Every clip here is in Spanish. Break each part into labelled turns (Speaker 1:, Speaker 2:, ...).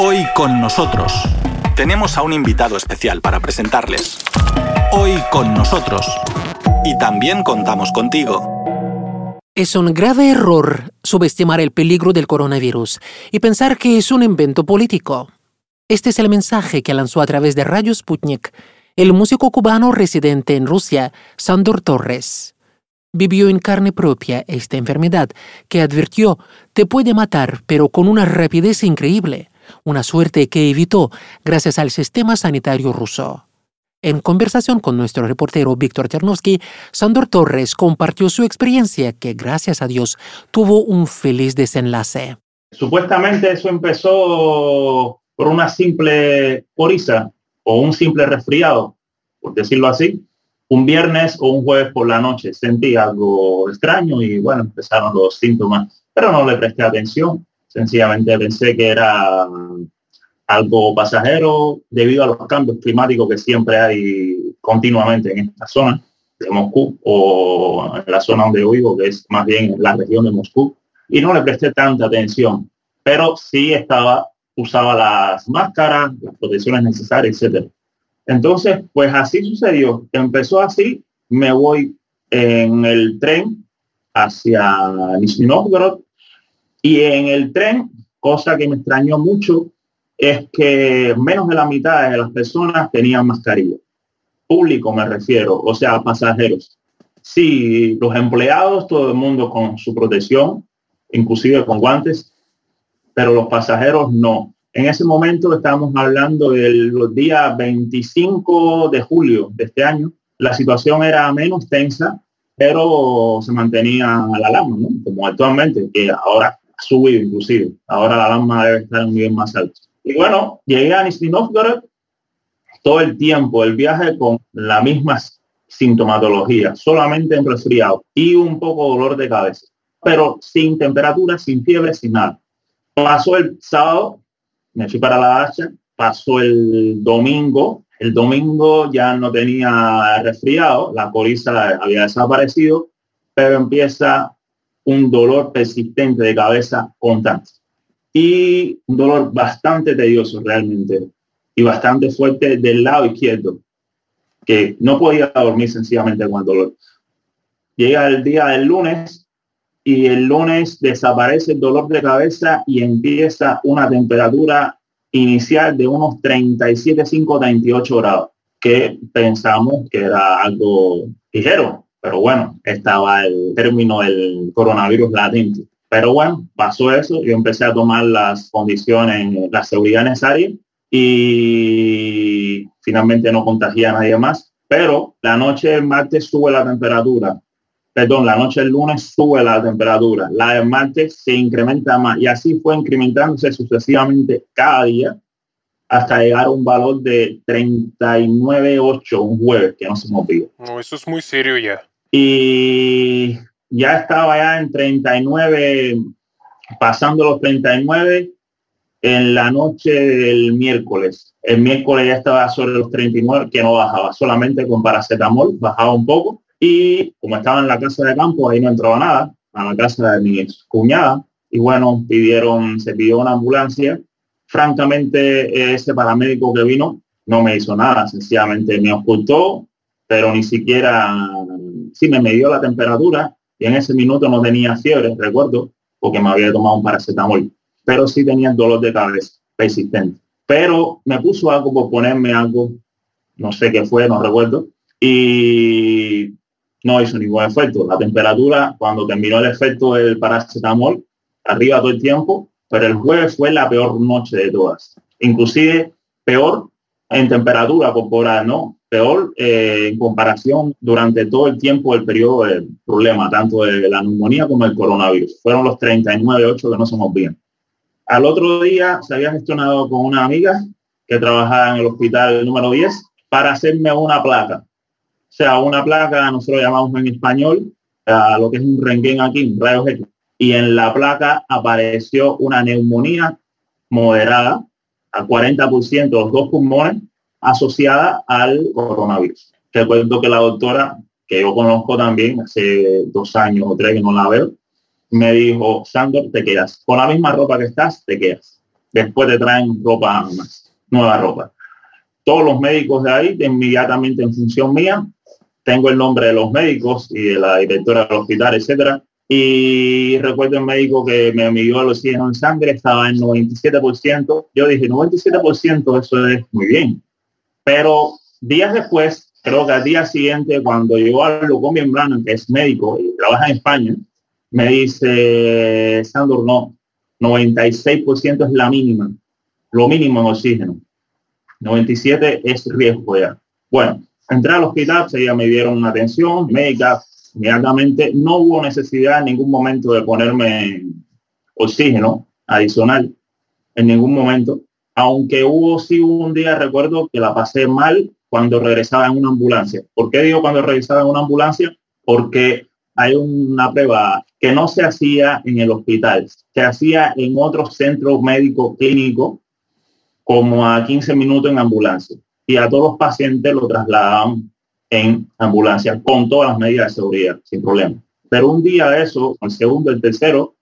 Speaker 1: Hoy con nosotros tenemos a un invitado especial para presentarles. Hoy con nosotros. Y también contamos contigo.
Speaker 2: Es un grave error subestimar el peligro del coronavirus y pensar que es un invento político. Este es el mensaje que lanzó a través de Radio Sputnik el músico cubano residente en Rusia, Sandor Torres. Vivió en carne propia esta enfermedad que advirtió te puede matar, pero con una rapidez increíble, una suerte que evitó gracias al sistema sanitario ruso. En conversación con nuestro reportero Víctor Ternovsky, Sandor Torres compartió su experiencia que, gracias a Dios, tuvo un feliz desenlace.
Speaker 3: Supuestamente eso empezó por una simple coriza o un simple resfriado, por decirlo así. Un viernes o un jueves por la noche sentí algo extraño y bueno, empezaron los síntomas, pero no le presté atención. Sencillamente pensé que era algo pasajero debido a los cambios climáticos que siempre hay continuamente en esta zona de Moscú o en la zona donde vivo, que es más bien la región de Moscú. Y no le presté tanta atención, pero sí estaba usaba las máscaras, las protecciones necesarias, etcétera. Entonces, pues así sucedió. Empezó así, me voy en el tren hacia Nizhny Novgorod y en el tren, cosa que me extrañó mucho, es que menos de la mitad de las personas tenían mascarilla. Público me refiero, o sea, pasajeros. Sí, los empleados, todo el mundo con su protección, inclusive con guantes, pero los pasajeros no. En ese momento estábamos hablando del día 25 de julio de este año. La situación era menos tensa, pero se mantenía la alarma, ¿no? como actualmente, que ahora subido inclusive. Ahora la alarma debe estar en un nivel más alto. Y bueno, llegué a Nizhny todo el tiempo, el viaje con la misma sintomatología, solamente en resfriado y un poco dolor de cabeza, pero sin temperatura, sin fiebre, sin nada. Pasó el sábado, me fui para la hacha, pasó el domingo, el domingo ya no tenía resfriado, la coriza había desaparecido, pero empieza un dolor persistente de cabeza constante y un dolor bastante tedioso realmente y bastante fuerte del lado izquierdo, que no podía dormir sencillamente con el dolor. Llega el día del lunes y el lunes desaparece el dolor de cabeza y empieza una temperatura inicial de unos 37,5, 38 grados, que pensamos que era algo ligero, pero bueno, estaba el término del coronavirus latente. Pero bueno, pasó eso, yo empecé a tomar las condiciones, la seguridad necesaria y finalmente no contagié a nadie más. Pero la noche del martes sube la temperatura perdón, la noche del lunes sube la temperatura, la del martes se incrementa más y así fue incrementándose sucesivamente cada día hasta llegar a un valor de 39.8 un jueves que no se movió.
Speaker 4: No, eso es muy serio ya.
Speaker 3: Y ya estaba ya en 39, pasando los 39 en la noche del miércoles. El miércoles ya estaba sobre los 39, que no bajaba, solamente con paracetamol, bajaba un poco y como estaba en la casa de campo, ahí no entraba nada, a la casa de mi cuñada. Y bueno, pidieron, se pidió una ambulancia. Francamente, ese paramédico que vino no me hizo nada, sencillamente me ocultó, pero ni siquiera, sí me midió la temperatura y en ese minuto no tenía fiebre, recuerdo, porque me había tomado un paracetamol, pero sí tenía dolor de cabeza persistente. Pero me puso algo por ponerme algo, no sé qué fue, no recuerdo, y no hizo ningún efecto. La temperatura, cuando terminó el efecto del paracetamol, arriba todo el tiempo, pero el jueves fue la peor noche de todas. Inclusive peor en temperatura corporal, ¿no? Peor eh, en comparación durante todo el tiempo del periodo del problema, tanto de la neumonía como el coronavirus. Fueron los 39.8 que no somos bien. Al otro día se había gestionado con una amiga que trabajaba en el hospital número 10 para hacerme una placa o sea, una placa, nosotros llamamos en español, a lo que es un renguén aquí, un rayo X. Y en la placa apareció una neumonía moderada al 40% de los dos pulmones asociada al coronavirus. Recuerdo que la doctora, que yo conozco también, hace dos años o tres que no la veo, me dijo, Sandor, te quedas. Con la misma ropa que estás, te quedas. Después te traen ropa más, nueva ropa. Todos los médicos de ahí, inmediatamente en función mía, tengo el nombre de los médicos y de la directora del hospital, etcétera. Y recuerdo el médico que me midió el oxígeno en sangre, estaba en 97%. Yo dije, 97%, eso es muy bien. Pero días después, creo que al día siguiente, cuando llegó a Lucombian Brannan, que es médico y trabaja en España, me dice, Sandor, no, 96% es la mínima, lo mínimo en oxígeno. 97 es riesgo ya. Bueno, entré al hospital, ya me dieron una atención médica, inmediatamente no hubo necesidad en ningún momento de ponerme oxígeno adicional, en ningún momento, aunque hubo sí un día, recuerdo que la pasé mal cuando regresaba en una ambulancia. ¿Por qué digo cuando regresaba en una ambulancia? Porque hay una prueba que no se hacía en el hospital, se hacía en otro centro médico clínico como a 15 minutos en ambulancia y a todos los pacientes lo trasladaban en ambulancia con todas las medidas de seguridad, sin problema. Pero un día de eso, el segundo, el tercero,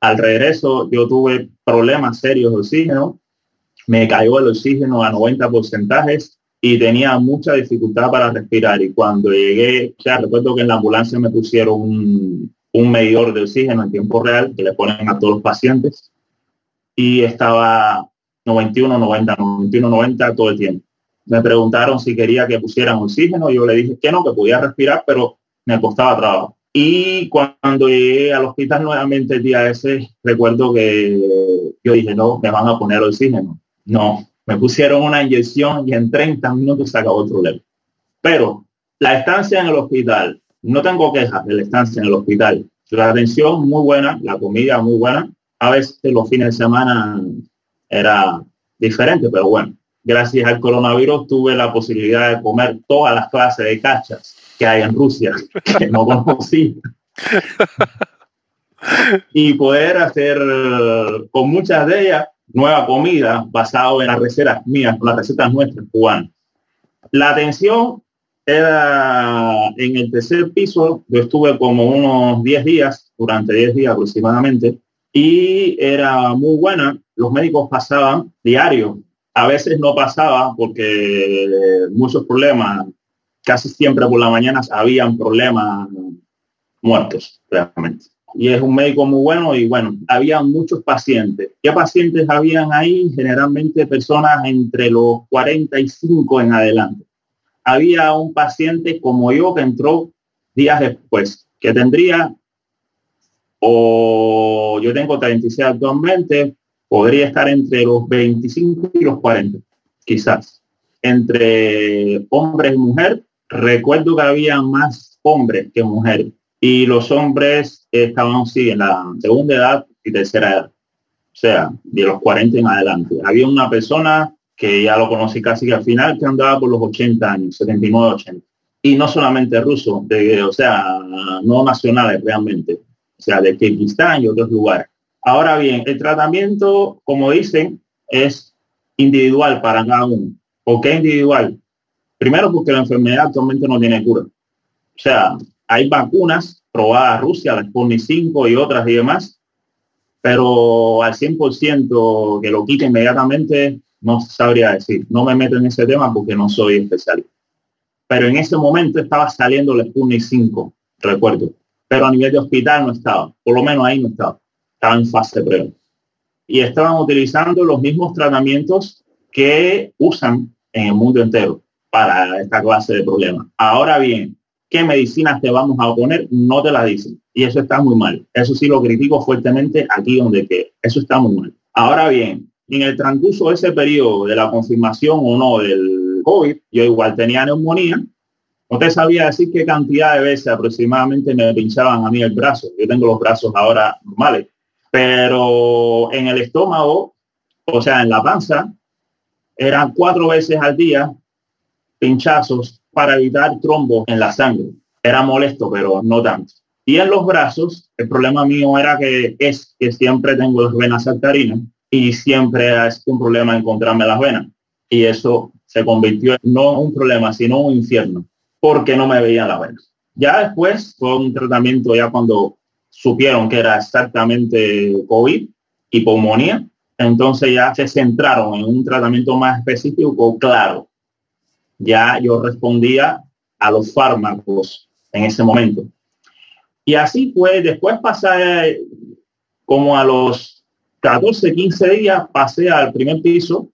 Speaker 3: al regreso yo tuve problemas serios de oxígeno, me cayó el oxígeno a 90 porcentajes y tenía mucha dificultad para respirar. Y cuando llegué, ya recuerdo que en la ambulancia me pusieron un, un medidor de oxígeno en tiempo real que le ponen a todos los pacientes y estaba 91, 90, 91, 90 todo el tiempo. Me preguntaron si quería que pusieran oxígeno, yo le dije que no, que podía respirar, pero me costaba trabajo. Y cuando llegué al hospital nuevamente el día ese, recuerdo que yo dije, no, me van a poner oxígeno. No, me pusieron una inyección y en 30 minutos se acabó el problema. Pero la estancia en el hospital, no tengo quejas de la estancia en el hospital. La atención muy buena, la comida muy buena. A veces los fines de semana era diferente, pero bueno, gracias al coronavirus tuve la posibilidad de comer todas las clases de cachas que hay en Rusia, que no conocí. y poder hacer con muchas de ellas nueva comida basado en las recetas mías, las recetas nuestras cubanas. La atención era en el tercer piso, yo estuve como unos 10 días, durante 10 días aproximadamente, y era muy buena. Los médicos pasaban diario a veces no pasaba porque muchos problemas, casi siempre por la mañana habían problemas muertos realmente. Y es un médico muy bueno y bueno, había muchos pacientes. ¿Qué pacientes habían ahí? Generalmente personas entre los 45 en adelante. Había un paciente como yo que entró días después, que tendría, o yo tengo 36 actualmente, podría estar entre los 25 y los 40, quizás. Entre hombres y mujer, recuerdo que había más hombres que mujeres y los hombres estaban sí en la segunda edad y tercera edad, o sea, de los 40 en adelante. Había una persona que ya lo conocí casi al final, que andaba por los 80 años, 79, 80. Y no solamente ruso, de, o sea, no nacionales realmente, o sea, de Kirguistán y otros lugares. Ahora bien, el tratamiento, como dicen, es individual para cada uno. ¿Por qué individual? Primero porque la enfermedad actualmente no tiene cura. O sea, hay vacunas probadas Rusia, la Sputnik 5 y otras y demás, pero al 100% que lo quite inmediatamente no sabría decir. No me meto en ese tema porque no soy especialista. Pero en ese momento estaba saliendo la Sputnik 5, recuerdo. Pero a nivel de hospital no estaba. Por lo menos ahí no estaba estaban en fase de prueba. Y estaban utilizando los mismos tratamientos que usan en el mundo entero para esta clase de problemas. Ahora bien, ¿qué medicinas te vamos a poner? No te la dicen. Y eso está muy mal. Eso sí lo critico fuertemente aquí donde que eso está muy mal. Ahora bien, en el transcurso de ese periodo de la confirmación o no del COVID, yo igual tenía neumonía. No te sabía decir qué cantidad de veces aproximadamente me pinchaban a mí el brazo. Yo tengo los brazos ahora normales pero en el estómago, o sea, en la panza, eran cuatro veces al día pinchazos para evitar trombos en la sangre. Era molesto, pero no tanto. Y en los brazos, el problema mío era que es que siempre tengo las venas saltarinas y siempre es un problema encontrarme las venas. Y eso se convirtió en no un problema, sino un infierno, porque no me veían las venas. Ya después fue un tratamiento ya cuando supieron que era exactamente COVID y pulmonía, entonces ya se centraron en un tratamiento más específico, claro. Ya yo respondía a los fármacos en ese momento. Y así fue, después pasé como a los 14, 15 días, pasé al primer piso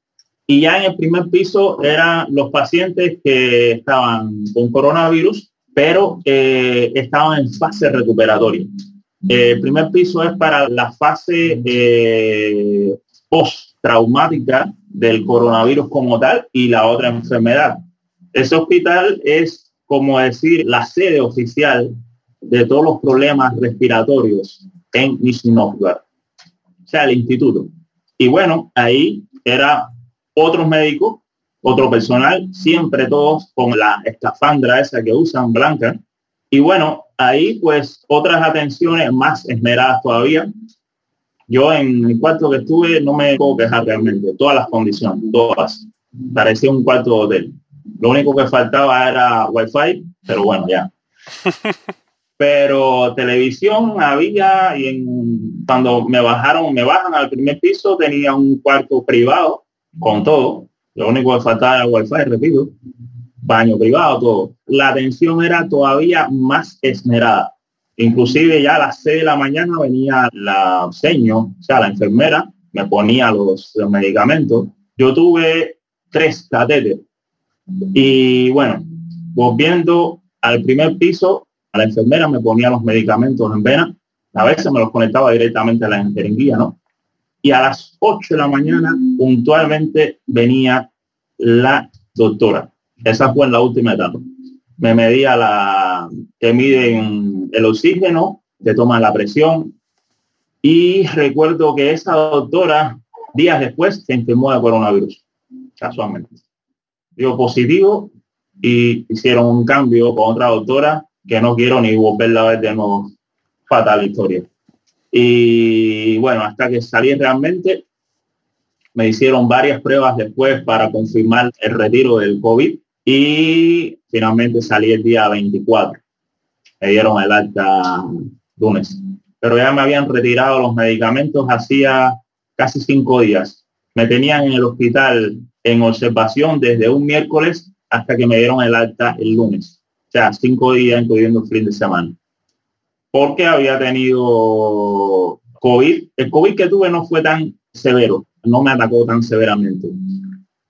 Speaker 3: y ya en el primer piso eran los pacientes que estaban con coronavirus, pero estaban en fase recuperatoria. el primer piso es para la fase eh, post-traumática del coronavirus como tal y la otra enfermedad. Ese hospital es como decir la sede oficial de todos los problemas respiratorios en Nizhny o sea, el instituto. Y bueno, ahí era otros médicos, otro personal, siempre todos con la escafandra esa que usan blanca. Y bueno, ahí pues otras atenciones más esmeradas todavía. Yo en el cuarto que estuve no me puedo quejar realmente, todas las condiciones, todas. Parecía un cuarto de hotel. Lo único que faltaba era wifi, pero bueno, ya. pero televisión había y en, cuando me bajaron, me bajan al primer piso, tenía un cuarto privado con todo. Lo único que faltaba era wifi, repito, baño privado, todo. La atención era todavía más esmerada. Inclusive ya a las 6 de la mañana venía la seño, o sea, la enfermera, me ponía los, los medicamentos. Yo tuve tres catéteres. Y bueno, volviendo al primer piso, a la enfermera me ponía los medicamentos en vena, a veces me los conectaba directamente a la jeringuilla, ¿no? Y a las 8 de la mañana puntualmente venía la doctora. Esa fue la última etapa. Me medía la que miden el oxígeno, te toman la presión. Y recuerdo que esa doctora, días después, se enfermó de coronavirus, casualmente. Dio positivo y hicieron un cambio con otra doctora que no quiero ni volverla a ver de nuevo. Fatal historia. Y bueno, hasta que salí realmente, me hicieron varias pruebas después para confirmar el retiro del COVID y finalmente salí el día 24. Me dieron el alta lunes. Pero ya me habían retirado los medicamentos hacía casi cinco días. Me tenían en el hospital en observación desde un miércoles hasta que me dieron el alta el lunes o sea, cinco días incluyendo fin de semana. Porque había tenido COVID. El COVID que tuve no fue tan severo, no me atacó tan severamente.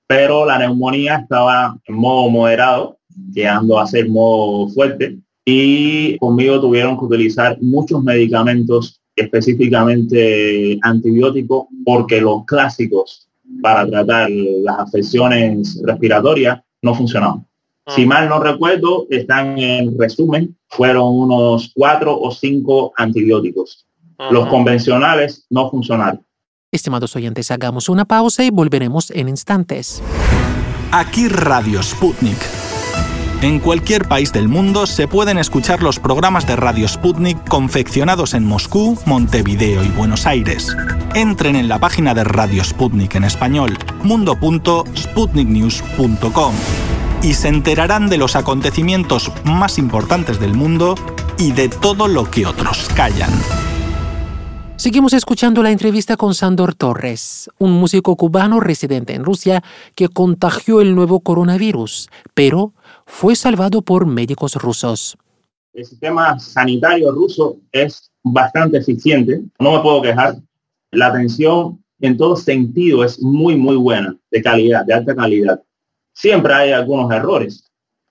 Speaker 3: Pero la neumonía estaba en modo moderado, llegando a ser modo fuerte. Y conmigo tuvieron que utilizar muchos medicamentos, específicamente antibióticos, porque los clásicos para tratar las afecciones respiratorias no funcionaban. Si mal no recuerdo, están en resumen, fueron unos cuatro o cinco antibióticos. Los convencionales no funcionaron.
Speaker 2: Estimados oyentes, hagamos una pausa y volveremos en instantes.
Speaker 1: Aquí Radio Sputnik. En cualquier país del mundo se pueden escuchar los programas de Radio Sputnik confeccionados en Moscú, Montevideo y Buenos Aires. Entren en la página de Radio Sputnik en español, mundo.sputniknews.com y se enterarán de los acontecimientos más importantes del mundo y de todo lo que otros callan.
Speaker 2: Seguimos escuchando la entrevista con Sandor Torres, un músico cubano residente en Rusia que contagió el nuevo coronavirus, pero fue salvado por médicos rusos.
Speaker 3: El sistema sanitario ruso es bastante eficiente, no me puedo quejar. La atención en todo sentido es muy, muy buena, de calidad, de alta calidad. Siempre hay algunos errores,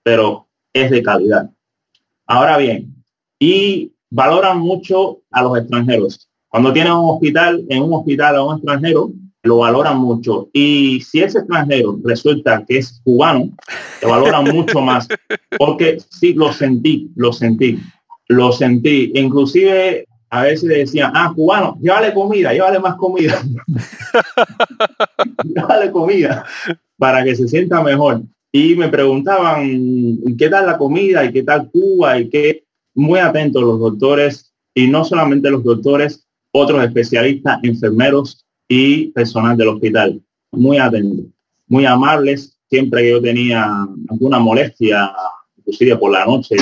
Speaker 3: pero es de calidad. Ahora bien, y valoran mucho a los extranjeros. Cuando tienen un hospital, en un hospital a un extranjero, lo valoran mucho. Y si ese extranjero resulta que es cubano, lo valoran mucho más. Porque sí, lo sentí, lo sentí, lo sentí. Inclusive a veces decían, ah, cubano, llévale comida, llévale más comida. llévale comida para que se sienta mejor. Y me preguntaban, ¿qué tal la comida? ¿Y qué tal Cuba? Y qué muy atentos los doctores, y no solamente los doctores, otros especialistas, enfermeros y personal del hospital. Muy atentos, muy amables. Siempre que yo tenía alguna molestia, inclusive por la noche,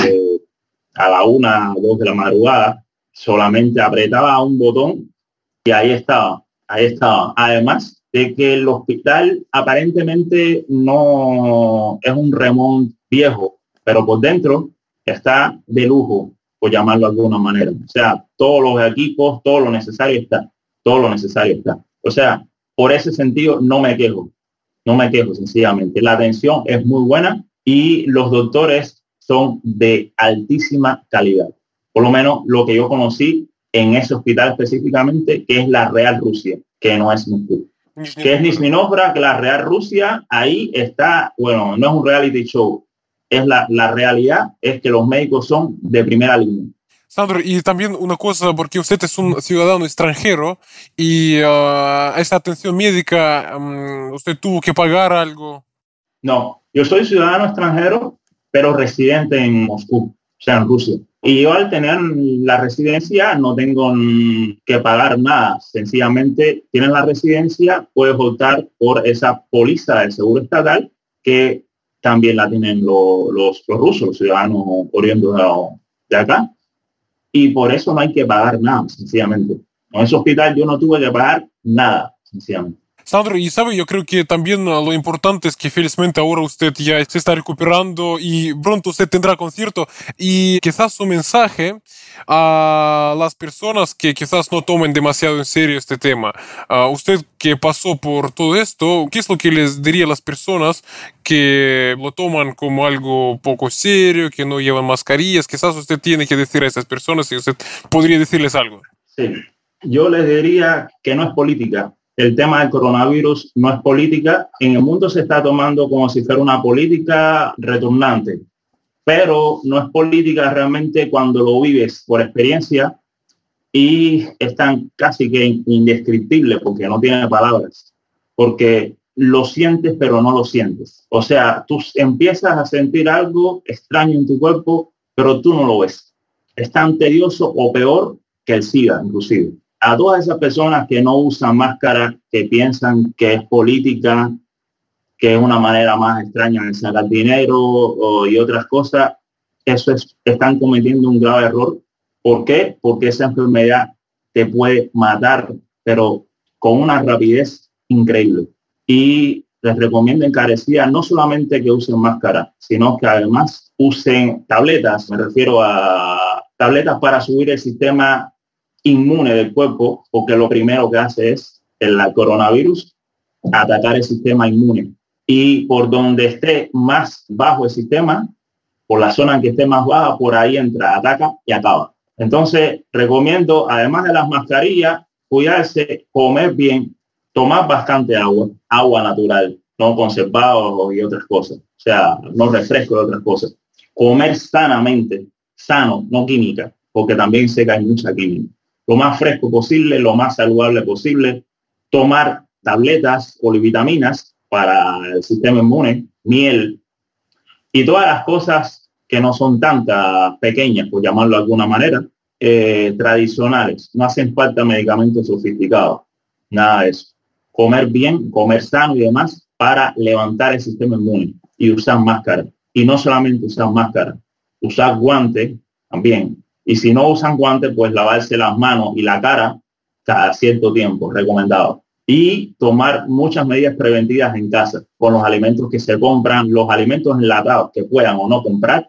Speaker 3: a la una, dos de la madrugada, solamente apretaba un botón y ahí estaba. ahí estaba. Además de que el hospital aparentemente no es un remont viejo, pero por dentro está de lujo, por llamarlo de alguna manera. O sea, todos los equipos, todo lo necesario está, todo lo necesario está. O sea, por ese sentido no me quejo, no me quejo sencillamente. La atención es muy buena y los doctores son de altísima calidad. Por lo menos lo que yo conocí en ese hospital específicamente, que es la Real Rusia, que no es Moscú. Que es Nizhny que la Real Rusia, ahí está, bueno, no es un reality show, es la, la realidad, es que los médicos son de primera línea.
Speaker 4: Sandro, y también una cosa, porque usted es un ciudadano extranjero y uh, esa atención médica, um, ¿usted tuvo que pagar algo?
Speaker 3: No, yo soy ciudadano extranjero, pero residente en Moscú, o sea, en Rusia. Y yo al tener la residencia no tengo que pagar nada. Sencillamente tienes la residencia, puedes optar por esa póliza de seguro estatal que también la tienen los, los, rusos, los ciudadanos oriundos de, acá. Y por eso no hay que pagar nada, sencillamente. En ese hospital yo no tuve que pagar nada, sencillamente.
Speaker 4: Sandro, y sabe, yo creo que también lo importante es que felizmente ahora usted ya se está recuperando y pronto usted tendrá concierto y quizás su mensaje a las personas que quizás no tomen demasiado en serio este tema. Uh, usted que pasó por todo esto, ¿qué es lo que les diría a las personas que lo toman como algo poco serio, que no llevan mascarillas? Quizás usted tiene que decir a esas personas y usted podría decirles algo.
Speaker 3: Sí, yo les diría que no es política, el tema del coronavirus no es política. En el mundo se está tomando como si fuera una política retornante, pero no es política realmente cuando lo vives por experiencia y es tan casi que indescriptible porque no tiene palabras, porque lo sientes pero no lo sientes. O sea, tú empiezas a sentir algo extraño en tu cuerpo, pero tú no lo ves. Es tan tedioso o peor que el SIDA, inclusive a todas esas personas que no usan máscara, que piensan que es política, que es una manera más extraña de sacar dinero y otras cosas, eso es, están cometiendo un grave error. ¿Por qué? Porque esa enfermedad te puede matar, pero con una rapidez increíble. Y les recomiendo encarecida no solamente que usen máscara, sino que además usen tabletas, me refiero a tabletas para subir el sistema inmune del cuerpo, porque lo primero que hace es el coronavirus atacar el sistema inmune. Y por donde esté más bajo el sistema, por la zona en que esté más baja, por ahí entra, ataca y acaba. Entonces, recomiendo, además de las mascarillas, cuidarse, comer bien, tomar bastante agua, agua natural, no conservado y otras cosas. O sea, no refresco y otras cosas. Comer sanamente, sano, no química, porque también se cae mucha química lo más fresco posible, lo más saludable posible, tomar tabletas, polivitaminas para el sistema inmune, miel y todas las cosas que no son tantas pequeñas, por llamarlo de alguna manera, eh, tradicionales. No hacen falta medicamentos sofisticados, nada de eso. Comer bien, comer sano y demás para levantar el sistema inmune y usar máscara. Y no solamente usar máscara, usar guante también y si no usan guantes, pues lavarse las manos y la cara cada cierto tiempo, recomendado. Y tomar muchas medidas preventivas en casa con los alimentos que se compran, los alimentos enlatados que puedan o no comprar.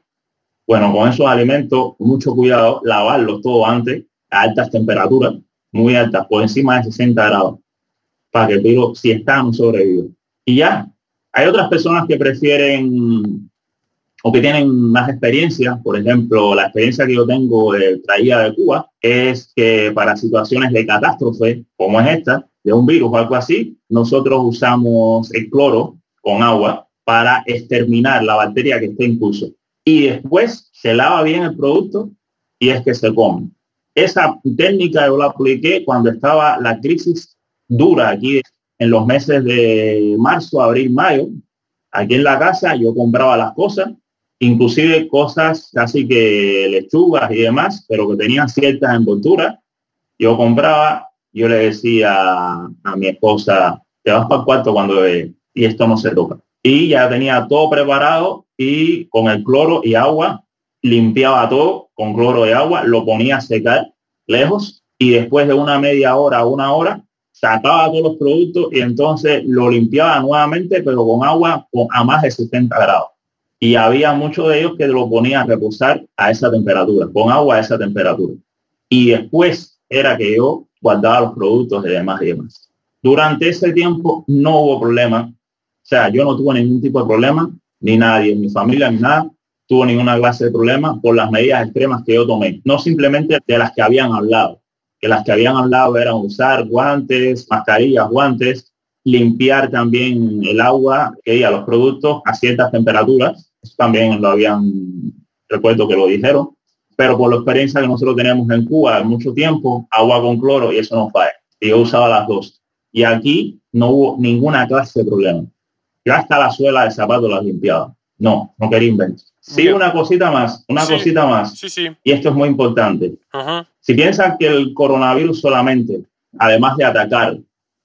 Speaker 3: Bueno, con esos alimentos, mucho cuidado, lavarlos todo antes a altas temperaturas, muy altas, por encima de 60 grados, para que el virus, si está, no sobreviva. Y ya, hay otras personas que prefieren o que tienen más experiencia. Por ejemplo, la experiencia que yo tengo eh, traída de Cuba es que para situaciones de catástrofe como es esta, de un virus o algo así, nosotros usamos el cloro con agua para exterminar la bacteria que esté en curso. Y después se lava bien el producto y es que se come. Esa técnica yo la apliqué cuando estaba la crisis dura aquí en los meses de marzo, abril, mayo. Aquí en la casa yo compraba las cosas inclusive cosas casi que lechugas y demás, pero que tenían ciertas envolturas. Yo compraba, yo le decía a mi esposa, te vas para el cuarto cuando y esto no se toca. Y ya tenía todo preparado y con el cloro y agua limpiaba todo con cloro y agua, lo ponía a secar lejos y después de una media hora, una hora, sacaba todos los productos y entonces lo limpiaba nuevamente, pero con agua a más de 70 grados. Y había muchos de ellos que lo ponían a reposar a esa temperatura, con agua a esa temperatura. Y después era que yo guardaba los productos y demás y demás. Durante ese tiempo no hubo problema. O sea, yo no tuve ningún tipo de problema, ni nadie, mi familia, ni nada, tuvo ninguna clase de problema por las medidas extremas que yo tomé. No simplemente de las que habían hablado, que las que habían hablado eran usar guantes, mascarillas, guantes, limpiar también el agua que a los productos a ciertas temperaturas. Eso también lo habían, recuerdo que lo dijeron, pero por la experiencia que nosotros tenemos en Cuba mucho tiempo, agua con cloro y eso no falla. Y yo usaba las dos. Y aquí no hubo ninguna clase de problema. Ya hasta la suela de zapato la limpiaba. No, no quería inventar. Sí, una cosita más, una cosita más.
Speaker 4: Sí, sí.
Speaker 3: Y esto es muy importante. Si piensan que el coronavirus solamente, además de atacar,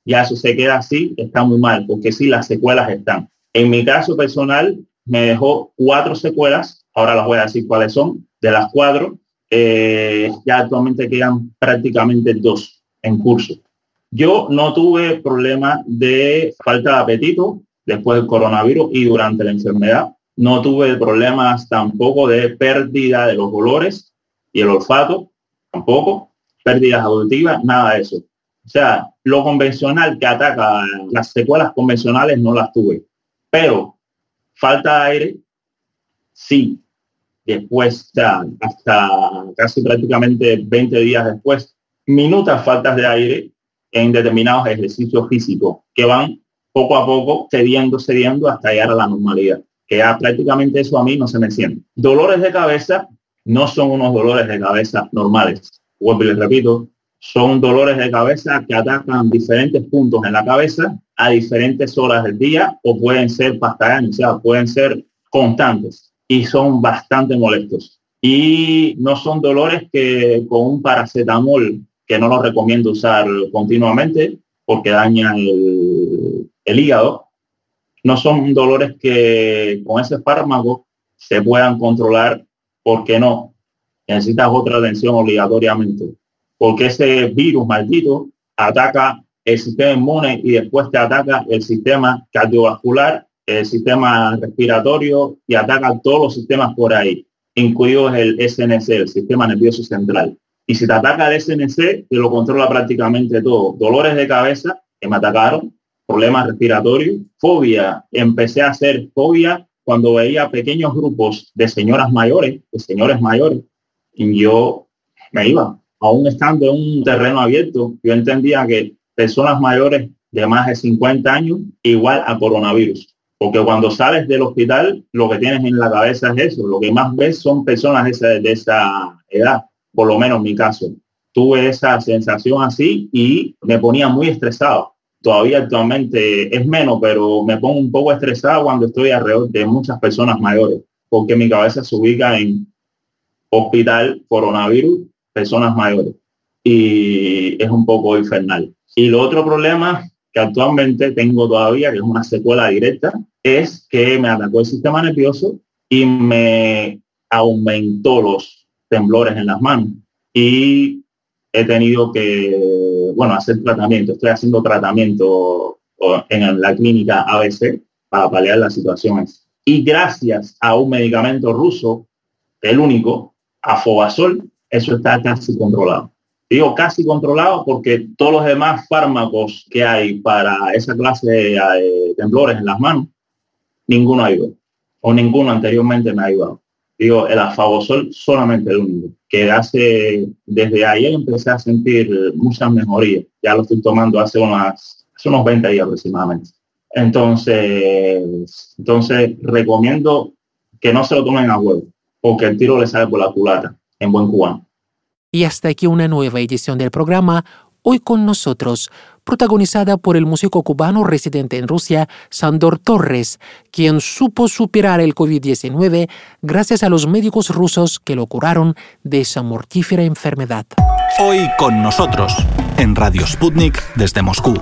Speaker 3: ya eso se queda así, está muy mal, porque sí, las secuelas están. En mi caso personal, me dejó cuatro secuelas, ahora las voy a decir cuáles son, de las cuatro, eh, ya actualmente quedan prácticamente dos en curso. Yo no tuve problema de falta de apetito después del coronavirus y durante la enfermedad. No tuve problemas tampoco de pérdida de los olores y el olfato tampoco, pérdidas auditivas, nada de eso. O sea, lo convencional que ataca las secuelas convencionales no las tuve, pero falta de aire, sí. Después, hasta casi prácticamente 20 días después, minutas faltas de aire en determinados ejercicios físicos que van poco a poco cediendo, cediendo hasta llegar a la normalidad. Que ya prácticamente eso a mí no se me siente. Dolores de cabeza, no son unos dolores de cabeza normales. Vuelvo y les repito, son dolores de cabeza que atacan diferentes puntos en la cabeza a diferentes horas del día o pueden ser pastallanes, o sea, pueden ser constantes y son bastante molestos. Y no son dolores que con un paracetamol, que no lo recomiendo usar continuamente porque daña el, el hígado, no son dolores que con ese fármaco se puedan controlar porque no, necesitas otra atención obligatoriamente, porque ese virus maldito ataca el sistema inmune y después te ataca el sistema cardiovascular, el sistema respiratorio y ataca todos los sistemas por ahí, incluido el SNC, el sistema nervioso central. Y si te ataca el SNC, te lo controla prácticamente todo. Dolores de cabeza que me atacaron, problemas respiratorios, fobia. Empecé a hacer fobia cuando veía pequeños grupos de señoras mayores, de señores mayores, y yo me iba, aún estando en un terreno abierto, yo entendía que personas mayores de más de 50 años igual a coronavirus. Porque cuando sales del hospital, lo que tienes en la cabeza es eso. Lo que más ves son personas de esa, de esa edad, por lo menos en mi caso. Tuve esa sensación así y me ponía muy estresado todavía actualmente es menos, pero me pongo un poco estresado cuando estoy alrededor de muchas personas mayores, porque mi cabeza se ubica en hospital, coronavirus, personas mayores. Y es un poco infernal. Y lo otro problema que actualmente tengo todavía, que es una secuela directa, es que me atacó el sistema nervioso y me aumentó los temblores en las manos. Y he tenido que bueno, hacer tratamiento. Estoy haciendo tratamiento en la clínica ABC para paliar las situaciones. Y gracias a un medicamento ruso, el único, Afobasol, eso está casi controlado. Digo casi controlado porque todos los demás fármacos que hay para esa clase de temblores en las manos, ninguno ha ido. O ninguno anteriormente me ha ayudado. Digo, el afabosol solamente el único, que hace, desde ayer empecé a sentir muchas mejorías. Ya lo estoy tomando hace, unas, unos 20 días aproximadamente. Entonces, entonces recomiendo que no se lo tomen a huevo, porque el tiro le sale por la culata, en buen cubano.
Speaker 2: Y hasta aquí una nueva edición del programa hoy con nosotros, protagonizada por el músico cubano residente en Rusia, Sandor Torres, quien supo superar el COVID-19 gracias a los médicos rusos que lo curaron de esa mortífera enfermedad.
Speaker 1: Hoy con nosotros, en Radio Sputnik desde Moscú.